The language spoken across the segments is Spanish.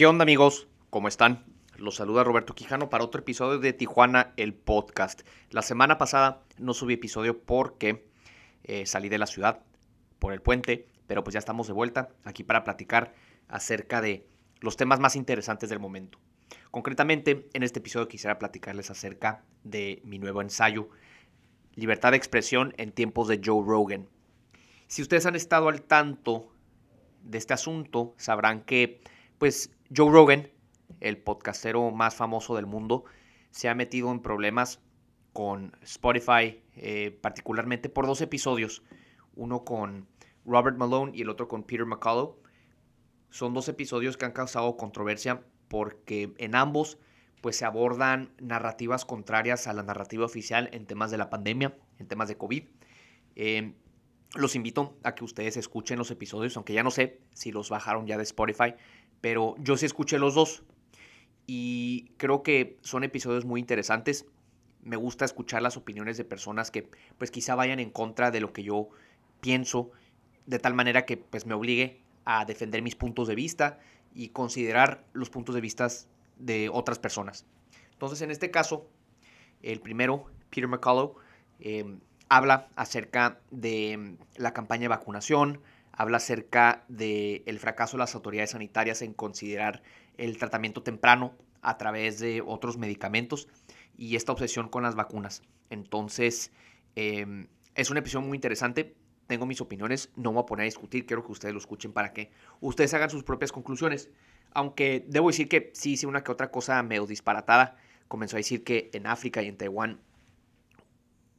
¿Qué onda amigos? ¿Cómo están? Los saluda Roberto Quijano para otro episodio de Tijuana, el podcast. La semana pasada no subí episodio porque eh, salí de la ciudad por el puente, pero pues ya estamos de vuelta aquí para platicar acerca de los temas más interesantes del momento. Concretamente, en este episodio quisiera platicarles acerca de mi nuevo ensayo, Libertad de expresión en tiempos de Joe Rogan. Si ustedes han estado al tanto de este asunto, sabrán que pues Joe Rogan el podcastero más famoso del mundo, se ha metido en problemas con Spotify, eh, particularmente por dos episodios, uno con Robert Malone y el otro con Peter McCullough. Son dos episodios que han causado controversia porque en ambos pues se abordan narrativas contrarias a la narrativa oficial en temas de la pandemia, en temas de COVID. Eh, los invito a que ustedes escuchen los episodios, aunque ya no sé si los bajaron ya de Spotify, pero yo sí escuché los dos y creo que son episodios muy interesantes. Me gusta escuchar las opiniones de personas que pues quizá vayan en contra de lo que yo pienso, de tal manera que pues me obligue a defender mis puntos de vista y considerar los puntos de vista de otras personas. Entonces en este caso, el primero, Peter McCullough, em, habla acerca de la campaña de vacunación, habla acerca del fracaso de las autoridades sanitarias en considerar el tratamiento temprano a través de otros medicamentos y esta obsesión con las vacunas. Entonces, em, es una episodio muy interesante. Tengo mis opiniones, no me voy a poner a discutir, quiero que ustedes lo escuchen para que ustedes hagan sus propias conclusiones. Aunque debo decir que sí hice una que otra cosa medio disparatada. Comenzó a decir que en África y en Taiwán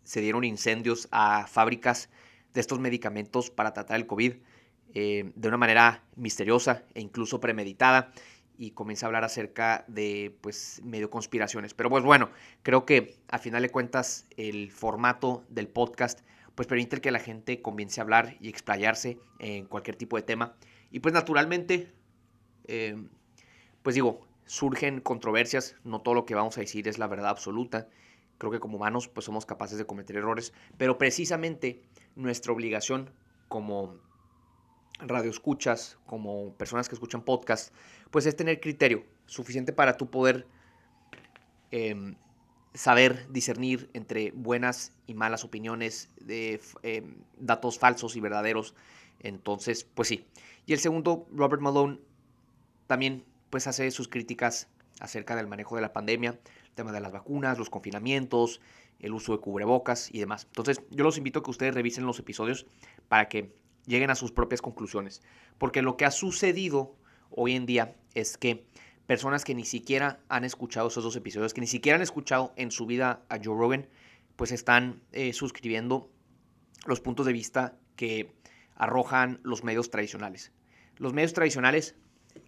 se dieron incendios a fábricas de estos medicamentos para tratar el COVID eh, de una manera misteriosa e incluso premeditada y comienza a hablar acerca de, pues, medio conspiraciones. Pero pues bueno, creo que a final de cuentas el formato del podcast, pues permite que la gente comience a hablar y explayarse en cualquier tipo de tema. Y pues naturalmente, eh, pues digo, surgen controversias, no todo lo que vamos a decir es la verdad absoluta. Creo que como humanos pues somos capaces de cometer errores, pero precisamente nuestra obligación como radioescuchas, como personas que escuchan podcast, pues es tener criterio suficiente para tú poder em, saber discernir entre buenas y malas opiniones, de em, datos falsos y verdaderos. Entonces, pues sí. Y el segundo, Robert Malone, también pues hace sus críticas acerca del manejo de la pandemia, el tema de las vacunas, los confinamientos, el uso de cubrebocas y demás. Entonces, yo los invito a que ustedes revisen los episodios para que lleguen a sus propias conclusiones. Porque lo que ha sucedido hoy en día es que personas que ni siquiera han escuchado esos dos episodios, que ni siquiera han escuchado en su vida a Joe Rogan, pues están eh, suscribiendo los puntos de vista que arrojan los medios tradicionales. Los medios tradicionales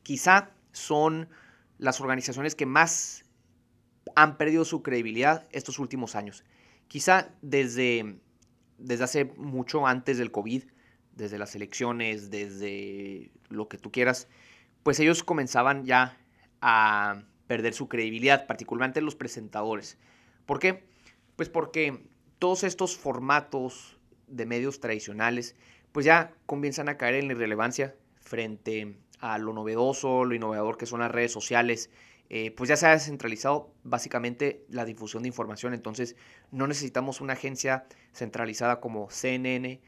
quizá son las organizaciones que más han perdido su credibilidad estos últimos años. Quizá desde, desde hace mucho antes del COVID, desde las elecciones, desde lo que tú quieras, pues ellos comenzaban ya a perder su credibilidad, particularmente los presentadores. ¿Por qué? Pues porque todos estos formatos de medios tradicionales, pues ya comienzan a caer en la irrelevancia frente a lo novedoso, lo innovador que son las redes sociales. Eh, pues ya se ha descentralizado básicamente la difusión de información, entonces no necesitamos una agencia centralizada como CNN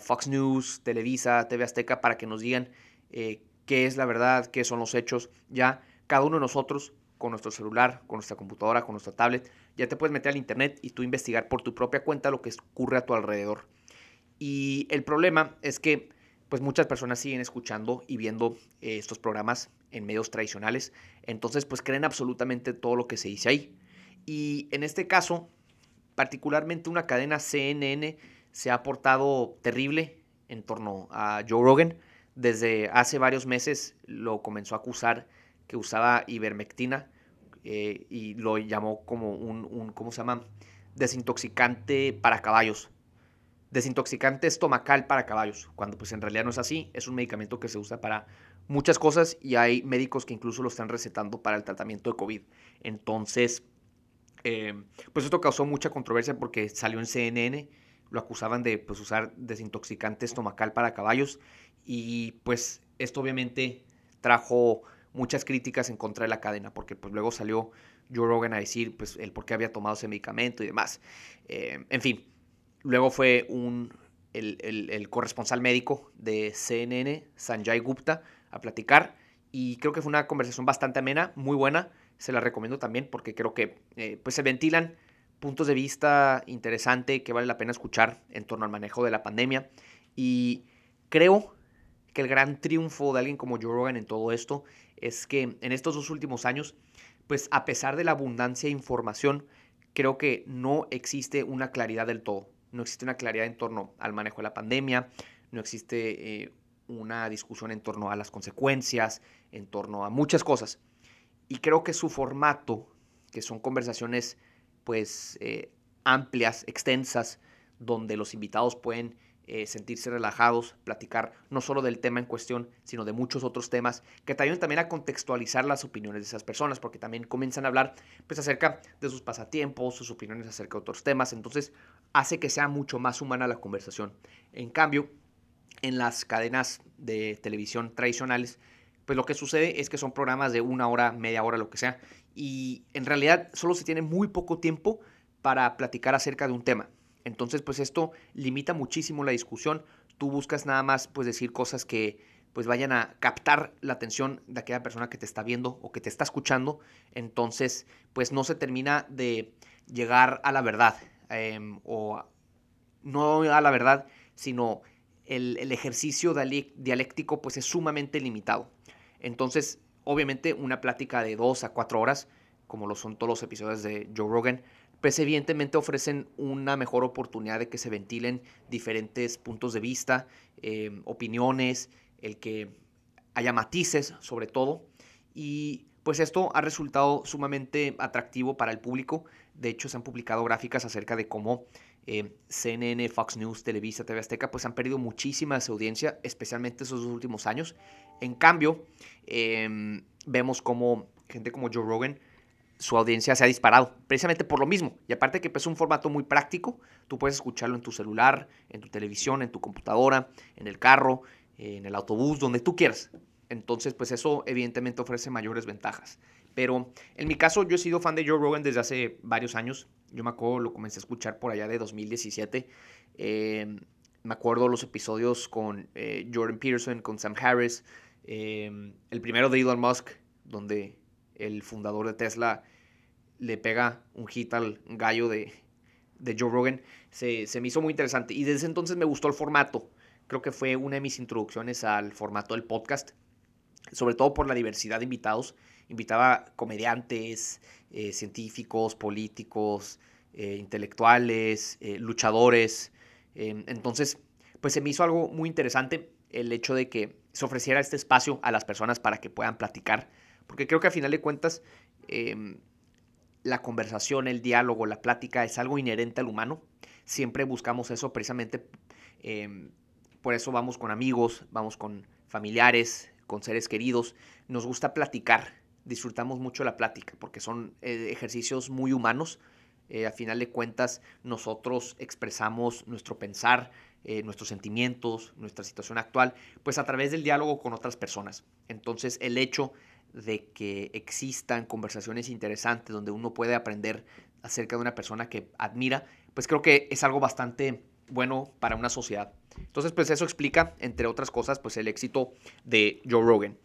Fox News, Televisa, TV Azteca, para que nos digan eh, qué es la verdad, qué son los hechos. Ya cada uno de nosotros, con nuestro celular, con nuestra computadora, con nuestra tablet, ya te puedes meter al internet y tú investigar por tu propia cuenta lo que ocurre a tu alrededor. Y el problema es que pues muchas personas siguen escuchando y viendo eh, estos programas en medios tradicionales, entonces pues creen absolutamente todo lo que se dice ahí. Y en este caso, particularmente una cadena CNN se ha portado terrible en torno a Joe Rogan. Desde hace varios meses lo comenzó a acusar que usaba ivermectina eh, y lo llamó como un, un, ¿cómo se llama? Desintoxicante para caballos. Desintoxicante estomacal para caballos, cuando pues en realidad no es así, es un medicamento que se usa para muchas cosas y hay médicos que incluso lo están recetando para el tratamiento de COVID. Entonces, eh, pues esto causó mucha controversia porque salió en CNN lo acusaban de pues, usar desintoxicante estomacal para caballos y pues esto obviamente trajo muchas críticas en contra de la cadena, porque pues luego salió Joe Rogan a decir pues el por qué había tomado ese medicamento y demás. Eh, en fin, luego fue un, el, el, corresponsal médico de CNN, Sanjay Gupta, a platicar. Y creo que fue una conversación bastante amena, muy buena, se la recomiendo también porque creo que eh, pues se ventilan puntos de vista interesantes que vale la pena escuchar en torno al manejo de la pandemia. Y creo que el gran triunfo de alguien como Joe Rogan en todo esto es que en estos dos últimos años, pues a pesar de la abundancia de información, creo que no existe una claridad del todo. No existe una claridad en torno al manejo de la pandemia, no existe eh, una discusión en torno a las consecuencias, en torno a muchas cosas. Y creo que su formato, que son conversaciones pues eh, amplias, extensas, donde los invitados pueden eh, sentirse relajados, platicar no solo del tema en cuestión, sino de muchos otros temas que te ayudan también a contextualizar las opiniones de esas personas, porque también comienzan a hablar pues, acerca de sus pasatiempos, sus opiniones acerca de otros temas, entonces hace que sea mucho más humana la conversación. En cambio, en las cadenas de televisión tradicionales, pues lo que sucede es que son programas de una hora, media hora, lo que sea, y en realidad solo se tiene muy poco tiempo para platicar acerca de un tema. Entonces, pues esto limita muchísimo la discusión. Tú buscas nada más, pues decir cosas que pues vayan a captar la atención de aquella persona que te está viendo o que te está escuchando. Entonces, pues no se termina de llegar a la verdad. Em, o no a la verdad, sino el, el ejercicio dialéctico pues es sumamente limitado. Entonces, obviamente una plática de dos a cuatro horas, como lo son todos los episodios de Joe Rogan, pues evidentemente ofrecen una mejor oportunidad de que se ventilen diferentes puntos de vista, em, opiniones, el que haya matices sobre todo. Y pues esto ha resultado sumamente atractivo para el público. De hecho, se han publicado gráficas acerca de cómo em, CNN, Fox News, Televisa, TV Azteca, pues han perdido muchísima audiencia, especialmente esos últimos años. En cambio, em, vemos como gente como Joe Rogan, su audiencia se ha disparado, precisamente por lo mismo. Y aparte que pues, es un formato muy práctico, tú puedes escucharlo en tu celular, en tu televisión, en tu computadora, en el carro, en el autobús, donde tú quieras. Entonces, pues eso evidentemente ofrece mayores ventajas. Pero en mi caso, yo he sido fan de Joe Rogan desde hace varios años. Yo me acuerdo, lo comencé a escuchar por allá de 2017. Eh, me acuerdo los episodios con eh, Jordan Peterson, con Sam Harris. Eh, el primero de Elon Musk, donde el fundador de Tesla le pega un hit al gallo de, Joe Rogan, se, me hizo muy interesante. Y desde entonces me gustó el formato. Creo que fue una de mis introducciones al formato del podcast, sobre todo por la diversidad de invitados. Invitaba comediantes, eh, científicos, políticos, eh, intelectuales, eh, luchadores. entonces, pues se me hizo algo muy interesante el hecho de que se ofreciera este espacio a las personas para que puedan platicar porque creo que a final de cuentas em, la conversación, el diálogo, la plática es algo inherente al humano. Siempre buscamos eso precisamente. Em, por eso vamos con amigos, vamos con familiares, con seres queridos. Nos gusta platicar. Disfrutamos mucho la plática porque son eh, ejercicios muy humanos. Eh, a final de cuentas, nosotros expresamos nuestro pensar, eh, nuestros sentimientos, nuestra situación actual, pues a través del diálogo con otras personas. Entonces, el hecho de que existan conversaciones interesantes donde uno puede aprender acerca de una persona que admira, pues creo que es algo bastante bueno para una sociedad. Entonces, pues eso explica, entre otras cosas, pues el éxito de Joe Rogan.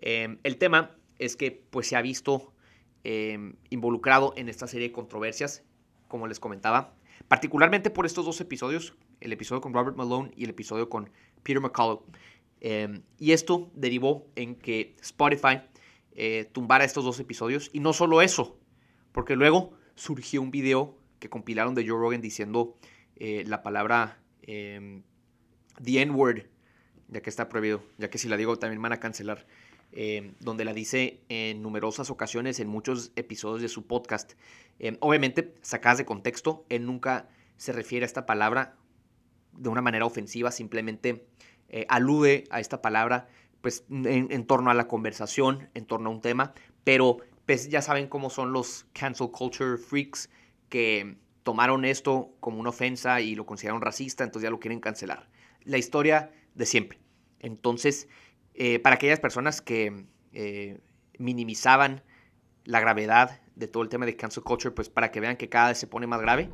Em, el tema es que pues se ha visto em, involucrado en esta serie de controversias, como les comentaba, particularmente por estos dos episodios, el episodio con Robert Malone y el episodio con Peter McCullough. Em, y esto derivó en que Spotify eh, tumbara estos dos episodios. Y no solo eso, porque luego surgió un video que compilaron de Joe Rogan diciendo eh, la palabra em, The N-word, ya que está prohibido, ya que si la digo también van a cancelar, em, donde la dice en numerosas ocasiones en muchos episodios de su podcast. Em, obviamente, sacadas de contexto, él nunca se refiere a esta palabra de una manera ofensiva, simplemente eh, alude a esta palabra pues, en, torno a la conversación, en torno a un tema, pero pues ya saben cómo son los cancel culture freaks que tomaron esto como una ofensa y lo consideraron racista, entonces ya lo quieren cancelar. La historia de siempre. Entonces, eh, para aquellas personas que eh, minimizaban la gravedad de todo el tema de cancel culture, pues para que vean que cada vez se pone más grave.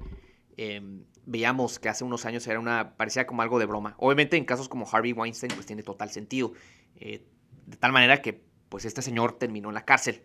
Em, veíamos que hace unos años era una, parecía como algo de broma. Obviamente en casos como Harvey Weinstein, pues tiene total sentido. Eh, de tal manera que, pues este señor terminó en la cárcel.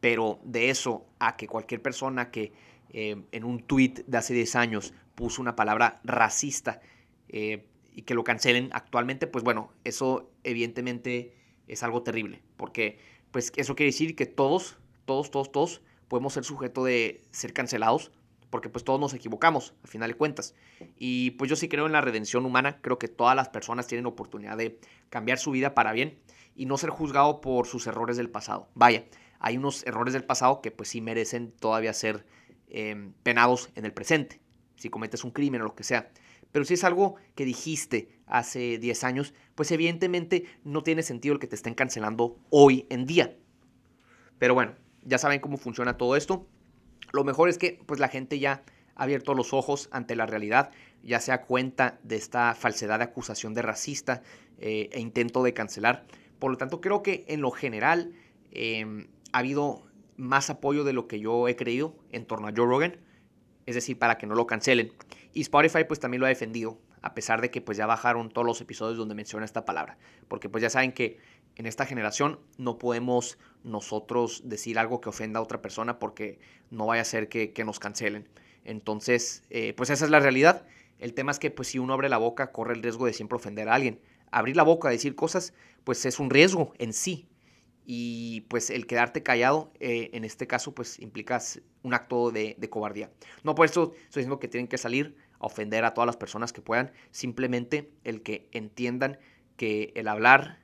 Pero de eso a que cualquier persona que em, en un tweet de hace 10 años puso una palabra racista eh, y que lo cancelen actualmente, pues bueno, eso evidentemente es algo terrible. Porque pues eso quiere decir que todos, todos, todos, todos podemos ser sujeto de ser cancelados porque pues todos nos equivocamos, a final de cuentas. Y pues yo sí creo en la redención humana, creo que todas las personas tienen oportunidad de cambiar su vida para bien y no ser juzgado por sus errores del pasado. Vaya, hay unos errores del pasado que pues sí merecen todavía ser em, penados en el presente, si cometes un crimen o lo que sea. Pero si es algo que dijiste hace 10 años, pues evidentemente no tiene sentido el que te estén cancelando hoy en día. Pero bueno, ya saben cómo funciona todo esto. Lo mejor es que pues la gente ya ha abierto los ojos ante la realidad, ya se da cuenta de esta falsedad de acusación de racista eh, e intento de cancelar. Por lo tanto, creo que en lo general em, ha habido más apoyo de lo que yo he creído en torno a Joe Rogan, es decir, para que no lo cancelen. Y Spotify pues también lo ha defendido, a pesar de que pues ya bajaron todos los episodios donde menciona esta palabra, porque pues ya saben que en esta generación no podemos nosotros decir algo que ofenda a otra persona porque no vaya a ser que, nos cancelen. Entonces, eh, pues esa es la realidad. El tema es que pues si uno abre la boca corre el riesgo de siempre ofender a alguien. Abrir la boca, decir cosas, pues es un riesgo en sí. Y pues el quedarte callado, eh, en este caso, pues implica un acto de, de cobardía. No por eso estoy diciendo que tienen que salir a ofender a todas las personas que puedan. Simplemente el que entiendan que el hablar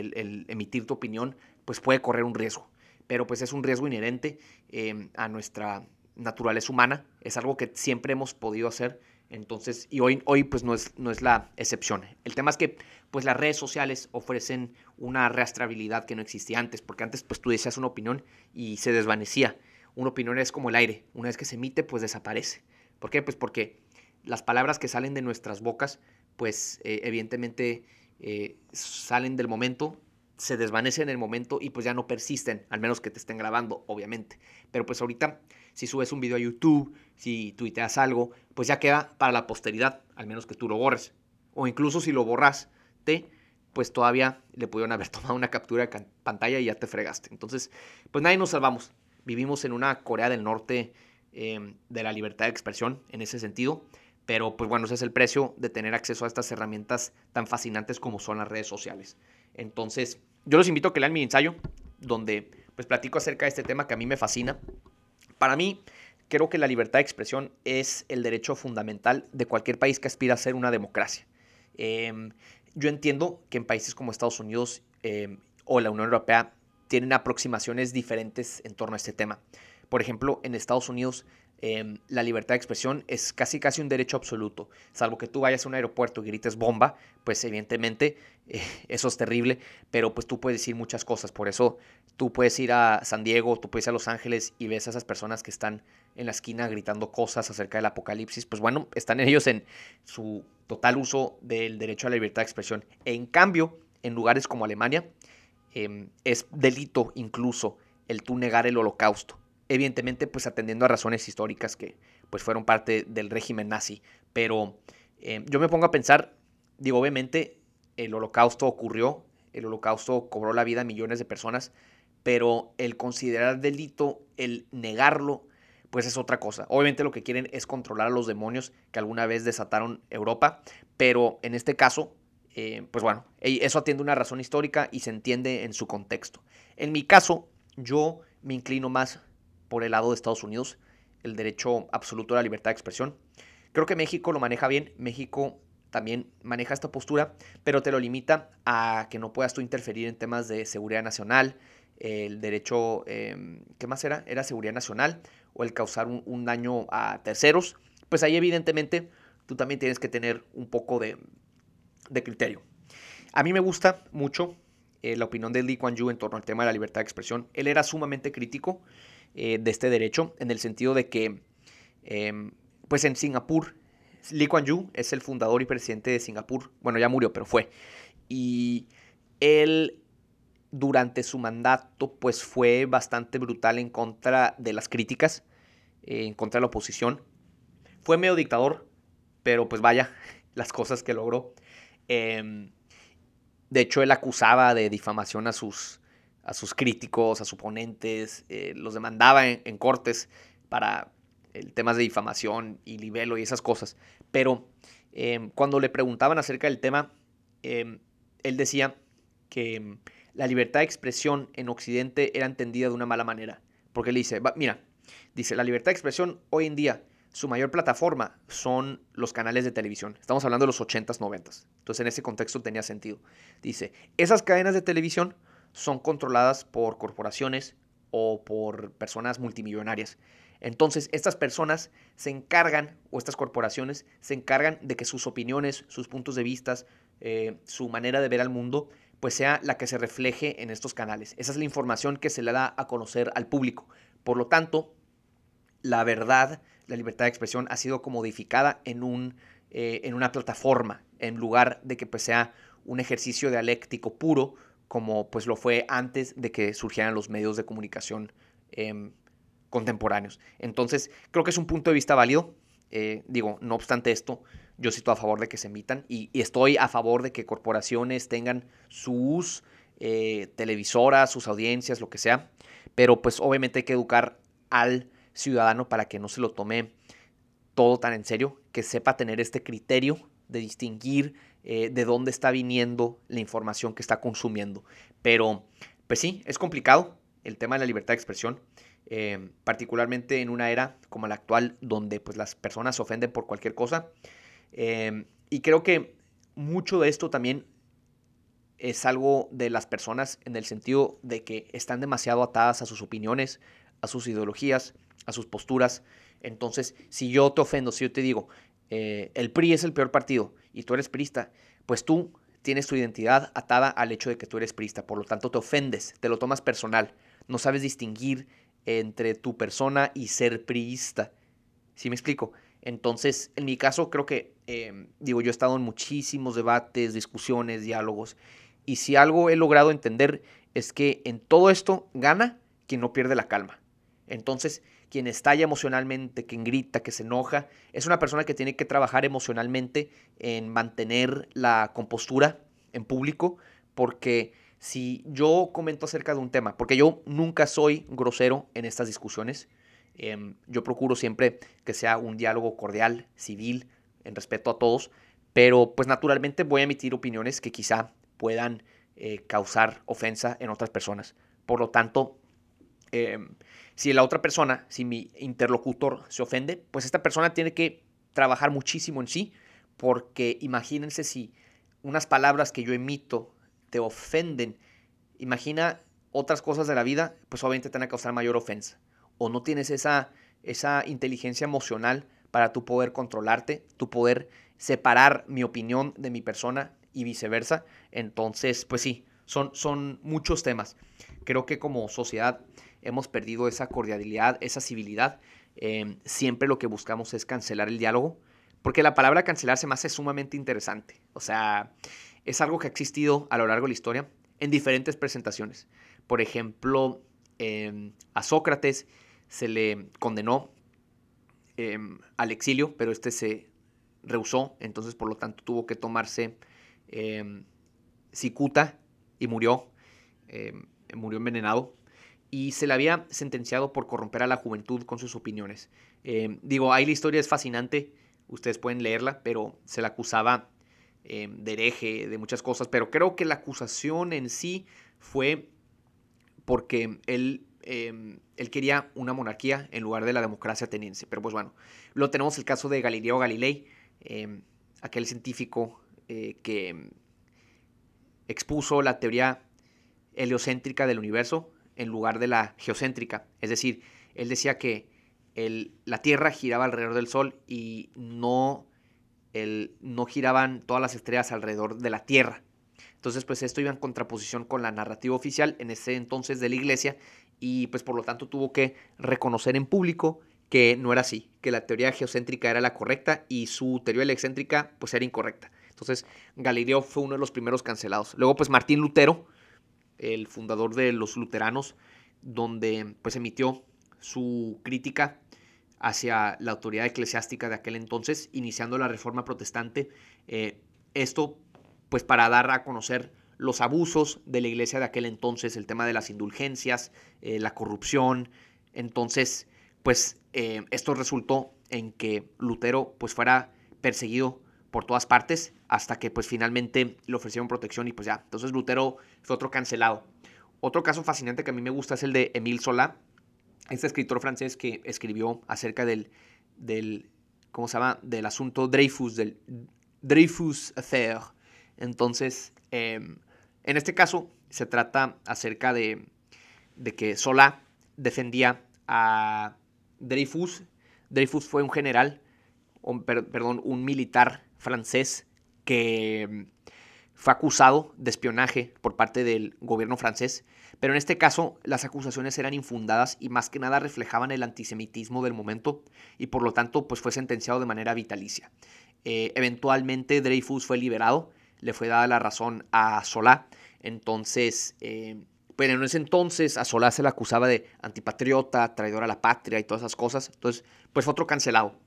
el, emitir tu opinión, pues puede correr un riesgo. Pero pues es un riesgo inherente em, a nuestra naturaleza humana, es algo que siempre hemos podido hacer. Entonces, y hoy, hoy pues no es, no es la excepción. El tema es que pues las redes sociales ofrecen una rastreabilidad que no existía antes, porque antes pues tú decías una opinión y se desvanecía. Una opinión es como el aire, una vez que se emite pues desaparece. ¿Por qué? Pues porque las palabras que salen de nuestras bocas pues eh, evidentemente eh, salen del momento, se desvanecen en el momento y pues ya no persisten, al menos que te estén grabando, obviamente. Pero pues ahorita, si subes un video a YouTube, si tuiteas algo, pues ya queda para la posteridad, al menos que tú lo borres. O incluso si lo borraste, pues todavía le pudieron haber tomado una captura de pantalla y ya te fregaste. Entonces, pues nadie nos salvamos. Vivimos en una Corea del Norte em, de la libertad de expresión en ese sentido. Pero pues bueno, ese es el precio de tener acceso a estas herramientas tan fascinantes como son las redes sociales. Entonces, yo los invito a que lean mi ensayo, donde pues platico acerca de este tema que a mí me fascina. Para mí, creo que la libertad de expresión es el derecho fundamental de cualquier país que aspira a ser una democracia. Em, yo entiendo que en países como Estados Unidos em, o la Unión Europea tienen aproximaciones diferentes en torno a este tema. Por ejemplo, en Estados Unidos Em, la libertad de expresión es casi casi un derecho absoluto. Salvo que tú vayas a un aeropuerto y grites bomba, pues evidentemente eh, eso es terrible, pero pues tú puedes decir muchas cosas. Por eso tú puedes ir a San Diego, tú puedes ir a Los Ángeles y ves a esas personas que están en la esquina gritando cosas acerca del apocalipsis. Pues bueno, están ellos en su total uso del derecho a la libertad de expresión. En cambio, en lugares como Alemania, em, es delito incluso el tú negar el holocausto evidentemente pues atendiendo a razones históricas que pues fueron parte del régimen nazi. Pero eh, yo me pongo a pensar, digo, obviamente el holocausto ocurrió, el holocausto cobró la vida a millones de personas, pero el considerar delito, el negarlo, pues es otra cosa. Obviamente lo que quieren es controlar a los demonios que alguna vez desataron Europa, pero en este caso, eh, pues bueno, eso atiende una razón histórica y se entiende en su contexto. En mi caso, yo me inclino más por el lado de Estados Unidos, el derecho absoluto a la libertad de expresión. Creo que México lo maneja bien, México también maneja esta postura, pero te lo limita a que no puedas tú interferir en temas de seguridad nacional, el derecho, em, ¿qué más era? Era seguridad nacional o el causar un, daño a terceros. Pues ahí evidentemente tú también tienes que tener un poco de, criterio. A mí me gusta mucho eh, la opinión de Lee Kuan Yew en torno al tema de la libertad de expresión. Él era sumamente crítico eh, de este derecho, en el sentido de que, em, pues en Singapur, Lee Kuan Yew es el fundador y presidente de Singapur, bueno, ya murió, pero fue, y él durante su mandato pues fue bastante brutal en contra de las críticas, eh, en contra de la oposición. Fue medio dictador, pero pues vaya, las cosas que logró. Em, de hecho, él acusaba de difamación a sus, a sus críticos, a sus oponentes, eh, los demandaba en, cortes para temas de difamación y libelo y esas cosas. Pero em, cuando le preguntaban acerca del tema, em, él decía que la libertad de expresión en Occidente era entendida de una mala manera. Porque él dice, mira, dice, la libertad de expresión hoy en día su mayor plataforma son los canales de televisión. Estamos hablando de los 80s, 90s. Entonces en ese contexto tenía sentido. Dice, esas cadenas de televisión son controladas por corporaciones o por personas multimillonarias. Entonces estas personas se encargan, o estas corporaciones, se encargan de que sus opiniones, sus puntos de vista, eh, su manera de ver al mundo, pues sea la que se refleje en estos canales. Esa es la información que se le da a conocer al público. Por lo tanto, la verdad la libertad de expresión ha sido comodificada en, un, eh, en una plataforma, en lugar de que pues, sea un ejercicio dialéctico puro, como pues lo fue antes de que surgieran los medios de comunicación em, contemporáneos. Entonces, creo que es un punto de vista válido. Eh, digo, no obstante esto, yo estoy a favor de que se emitan y, estoy a favor de que corporaciones tengan sus eh, televisoras, sus audiencias, lo que sea. Pero pues obviamente hay que educar al ciudadano para que no se lo tome todo tan en serio, que sepa tener este criterio de distinguir eh, de dónde está viniendo la información que está consumiendo. Pero, pues sí, es complicado el tema de la libertad de expresión, eh, particularmente en una era como la actual, donde pues, las personas se ofenden por cualquier cosa. Eh, y creo que mucho de esto también es algo de las personas en el sentido de que están demasiado atadas a sus opiniones, a sus ideologías, a sus posturas. Entonces, si yo te ofendo, si yo te digo, eh, el PRI es el peor partido y tú eres priista, pues tú tienes tu identidad atada al hecho de que tú eres priista. Por lo tanto, te ofendes, te lo tomas personal. No sabes distinguir entre tu persona y ser priista. ¿Sí me explico? Entonces, en mi caso, creo que, em, digo, yo he estado en muchísimos debates, discusiones, diálogos, y si algo he logrado entender es que en todo esto gana quien no pierde la calma. Entonces, quien estalla emocionalmente, quien grita, que se enoja, es una persona que tiene que trabajar emocionalmente en mantener la compostura en público, porque si yo comento acerca de un tema, porque yo nunca soy grosero en estas discusiones, em, yo procuro siempre que sea un diálogo cordial, civil, en respeto a todos, pero pues naturalmente voy a emitir opiniones que quizá puedan eh, causar ofensa en otras personas. Por lo tanto, em, si la otra persona, si mi interlocutor se ofende, pues esta persona tiene que trabajar muchísimo en sí, porque imagínense si unas palabras que yo emito te ofenden, imagina otras cosas de la vida, pues obviamente te van a causar mayor ofensa. O no tienes esa, esa inteligencia emocional para tú poder controlarte, tu poder separar mi opinión de mi persona y viceversa. Entonces, pues sí, son, son muchos temas. Creo que como sociedad hemos perdido esa cordialidad, esa civilidad. Em, siempre lo que buscamos es cancelar el diálogo, porque la palabra cancelar se me hace sumamente interesante. O sea, es algo que ha existido a lo largo de la historia en diferentes presentaciones. Por ejemplo, em, a Sócrates se le condenó em, al exilio, pero este se rehusó, entonces por lo tanto tuvo que tomarse cicuta y murió, murió envenenado y se le había sentenciado por corromper a la juventud con sus opiniones. Eh, digo, ahí la historia es fascinante, ustedes pueden leerla, pero se le acusaba eh, de hereje, de muchas cosas, pero creo que la acusación en sí fue porque él, em, él quería una monarquía en lugar de la democracia ateniense. Pero pues bueno, luego tenemos el caso de Galileo Galilei, aquel científico eh, que expuso la teoría heliocéntrica del universo, en lugar de la geocéntrica. Es decir, él decía que la Tierra giraba alrededor del Sol y no, no giraban todas las estrellas alrededor de la Tierra. Entonces, pues esto iba en contraposición con la narrativa oficial en ese entonces de la iglesia y pues por lo tanto tuvo que reconocer en público que no era así, que la teoría geocéntrica era la correcta y su teoría excéntrica pues era incorrecta. Entonces, Galileo fue uno de los primeros cancelados. Luego, pues Martín Lutero, el fundador de los luteranos, donde pues emitió su crítica hacia la autoridad eclesiástica de aquel entonces, iniciando la reforma protestante. Eh, esto pues para dar a conocer los abusos de la iglesia de aquel entonces, el tema de las indulgencias, eh, la corrupción. Entonces, pues eh, esto resultó en que Lutero pues fuera perseguido por todas partes hasta que pues finalmente le ofrecieron protección y pues ya. Entonces Lutero fue otro cancelado. Otro caso fascinante que a mí me gusta es el de Émile Zola, este escritor francés que escribió acerca del, del ¿cómo se llama? Del asunto Dreyfus, del Dreyfus Affair. Entonces, em, en este caso se trata acerca de, de que Zola defendía a Dreyfus. Dreyfus fue un general, perdón, un militar francés que fue acusado de espionaje por parte del gobierno francés, pero en este caso las acusaciones eran infundadas y más que nada reflejaban el antisemitismo del momento y por lo tanto pues fue sentenciado de manera vitalicia. Eh, eventualmente Dreyfus fue liberado, le fue dada la razón a Solá, entonces, eh, pero en ese entonces a Solá se le acusaba de antipatriota, traidor a la patria y todas esas cosas, entonces pues fue otro cancelado.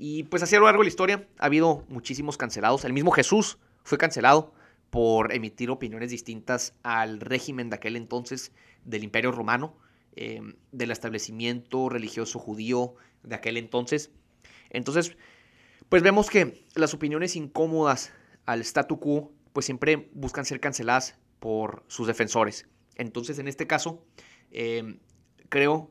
Y pues así a lo largo de la historia ha habido muchísimos cancelados, el mismo Jesús fue cancelado por emitir opiniones distintas al régimen de aquel entonces del Imperio Romano, em, del establecimiento religioso judío de aquel entonces. Entonces, pues vemos que las opiniones incómodas al statu quo, pues siempre buscan ser canceladas por sus defensores. Entonces, en este caso, em, creo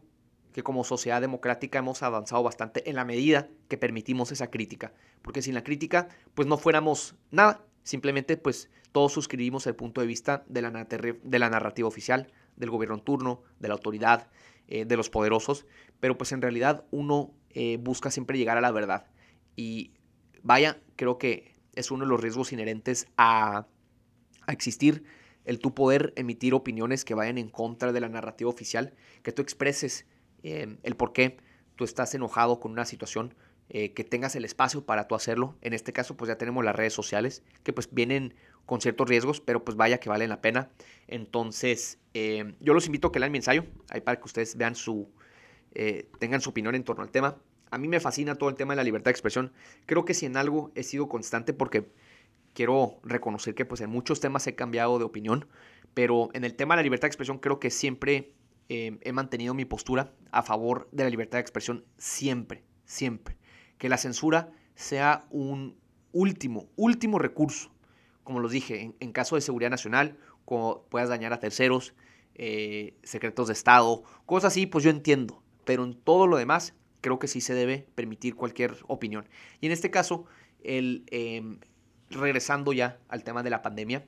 que como sociedad democrática hemos avanzado bastante en la medida que permitimos esa crítica, porque sin la crítica, pues no fuéramos nada, Simplemente, pues, todos suscribimos el punto de vista de la, narrativa oficial, del gobierno en turno, de la autoridad, eh, de los poderosos, pero pues en realidad uno eh, busca siempre llegar a la verdad. Y vaya, creo que es uno de los riesgos inherentes a, existir, el tu poder emitir opiniones que vayan en contra de la narrativa oficial, que tú expreses eh, el por qué tú estás enojado con una situación, eh, que tengas el espacio para tú hacerlo. En este caso, pues ya tenemos las redes sociales, que pues vienen con ciertos riesgos, pero pues vaya que valen la pena. Entonces, eh, yo los invito a que lean mi ensayo, ahí para que ustedes vean su, eh, tengan su opinión en torno al tema. A mí me fascina todo el tema de la libertad de expresión. Creo que si en algo he sido constante porque quiero reconocer que pues en muchos temas he cambiado de opinión, pero en el tema de la libertad de expresión creo que siempre he mantenido mi postura a favor de la libertad de expresión, siempre, siempre que la censura sea un último, último recurso. Como los dije, en, caso de seguridad nacional, como puedas dañar a terceros, eh, secretos de Estado, cosas así, pues yo entiendo. Pero en todo lo demás, creo que sí se debe permitir cualquier opinión. Y en este caso, em, regresando ya al tema de la pandemia,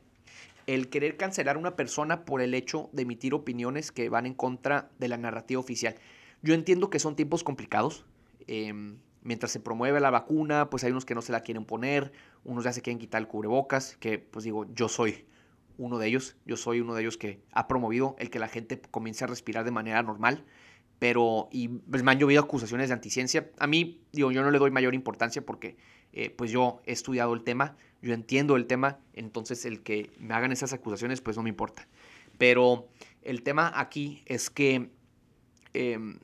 el querer cancelar a una persona por el hecho de emitir opiniones que van en contra de la narrativa oficial. Yo entiendo que son tiempos complicados. Em, mientras se promueve la vacuna, pues hay unos que no se la quieren poner, unos ya se quieren quitar el cubrebocas, que pues digo, yo soy uno de ellos, yo soy uno de ellos que ha promovido el que la gente comience a respirar de manera normal, pero y pues, me han llovido acusaciones de anticiencia. A mí, digo, yo no le doy mayor importancia porque eh, pues yo he estudiado el tema, yo entiendo el tema, entonces el que me hagan esas acusaciones pues no me importa. Pero el tema aquí es que... Em,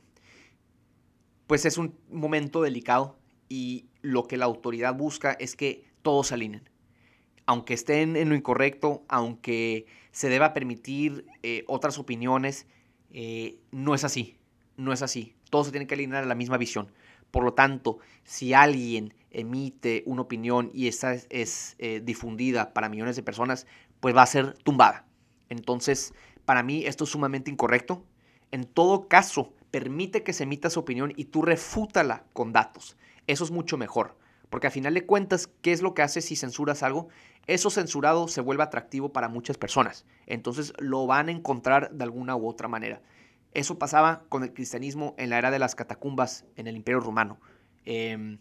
pues es un momento delicado y lo que la autoridad busca es que todos alineen. Aunque estén en lo incorrecto, aunque se deba permitir eh, otras opiniones, eh, no es así, no es así. Todos se tienen que alinear a la misma visión. Por lo tanto, si alguien emite una opinión y esa es, eh, difundida para millones de personas, pues va a ser tumbada. Entonces, para mí esto es sumamente incorrecto. En todo caso, permite que se emita su opinión y tú refútala con datos. Eso es mucho mejor. Porque al final de cuentas, ¿qué es lo que hace si censuras algo? Eso censurado se vuelve atractivo para muchas personas. Entonces lo van a encontrar de alguna u otra manera. Eso pasaba con el cristianismo en la era de las catacumbas en el Imperio Romano. Em,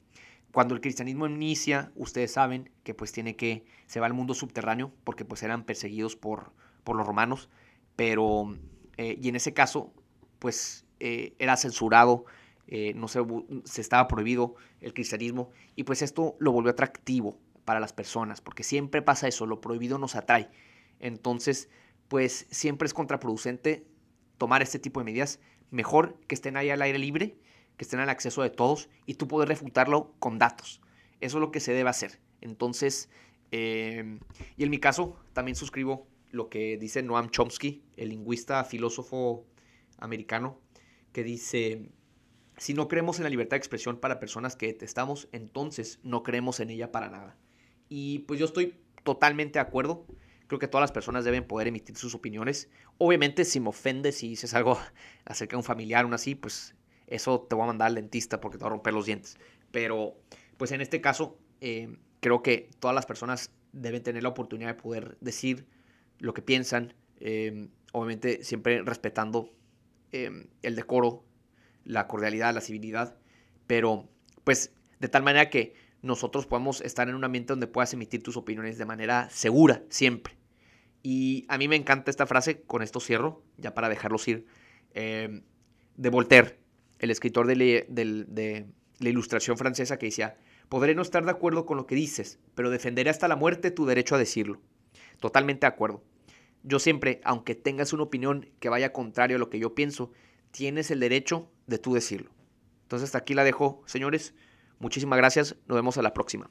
cuando el cristianismo inicia, ustedes saben que pues tiene que, se va al mundo subterráneo porque pues eran perseguidos por, por los romanos. Pero, eh, y en ese caso, pues eh, era censurado, eh, no se, se estaba prohibido el cristianismo y pues esto lo volvió atractivo para las personas, porque siempre pasa eso, lo prohibido nos atrae. Entonces, pues siempre es contraproducente tomar este tipo de medidas. Mejor que estén ahí al aire libre, que estén al acceso de todos y tú poder refutarlo con datos. Eso es lo que se debe hacer. Entonces, em, y en mi caso, también suscribo lo que dice Noam Chomsky, el lingüista, filósofo americano, que dice, si no creemos en la libertad de expresión para personas que detestamos, entonces no creemos en ella para nada. Y pues yo estoy totalmente de acuerdo. Creo que todas las personas deben poder emitir sus opiniones. Obviamente, si me ofende, si dices algo acerca de un familiar o así, pues eso te voy a mandar al dentista porque te va a romper los dientes. Pero, pues en este caso, eh, creo que todas las personas deben tener la oportunidad de poder decir lo que piensan, eh, obviamente siempre respetando eh, el decoro, la cordialidad, la civilidad, pero pues de tal manera que nosotros podamos estar en un ambiente donde puedas emitir tus opiniones de manera segura, siempre. Y a mí me encanta esta frase, con esto cierro, ya para dejarlos ir, de Voltaire, el escritor de, la ilustración francesa que decía, podré no estar de acuerdo con lo que dices, pero defenderé hasta la muerte tu derecho a decirlo. Totalmente de acuerdo. Yo siempre, aunque tengas una opinión que vaya contrario a lo que yo pienso, tienes el derecho de tú decirlo. Entonces hasta aquí la dejo, señores. Muchísimas gracias. Nos vemos a la próxima.